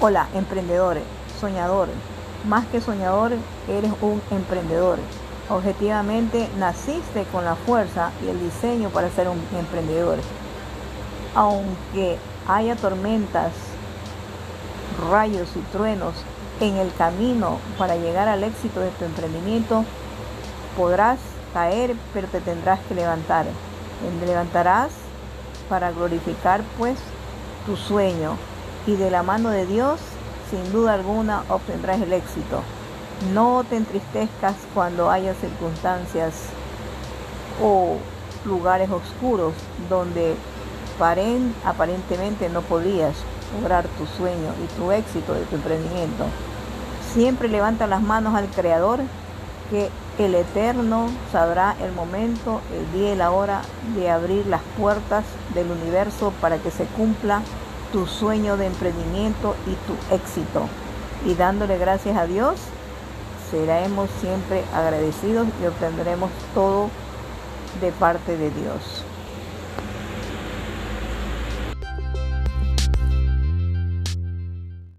Hola, emprendedores, soñadores. Más que soñador, eres un emprendedor. Objetivamente, naciste con la fuerza y el diseño para ser un emprendedor. Aunque haya tormentas, rayos y truenos en el camino para llegar al éxito de tu emprendimiento, podrás caer, pero te tendrás que levantar. Te levantarás para glorificar pues tu sueño y de la mano de Dios, sin duda alguna, obtendrás el éxito. No te entristezcas cuando haya circunstancias o lugares oscuros donde aparentemente no podías lograr tu sueño y tu éxito de tu emprendimiento. Siempre levanta las manos al Creador que el Eterno sabrá el momento, el día y la hora de abrir las puertas del universo para que se cumpla tu sueño de emprendimiento y tu éxito. Y dándole gracias a Dios, seremos siempre agradecidos y obtendremos todo de parte de Dios.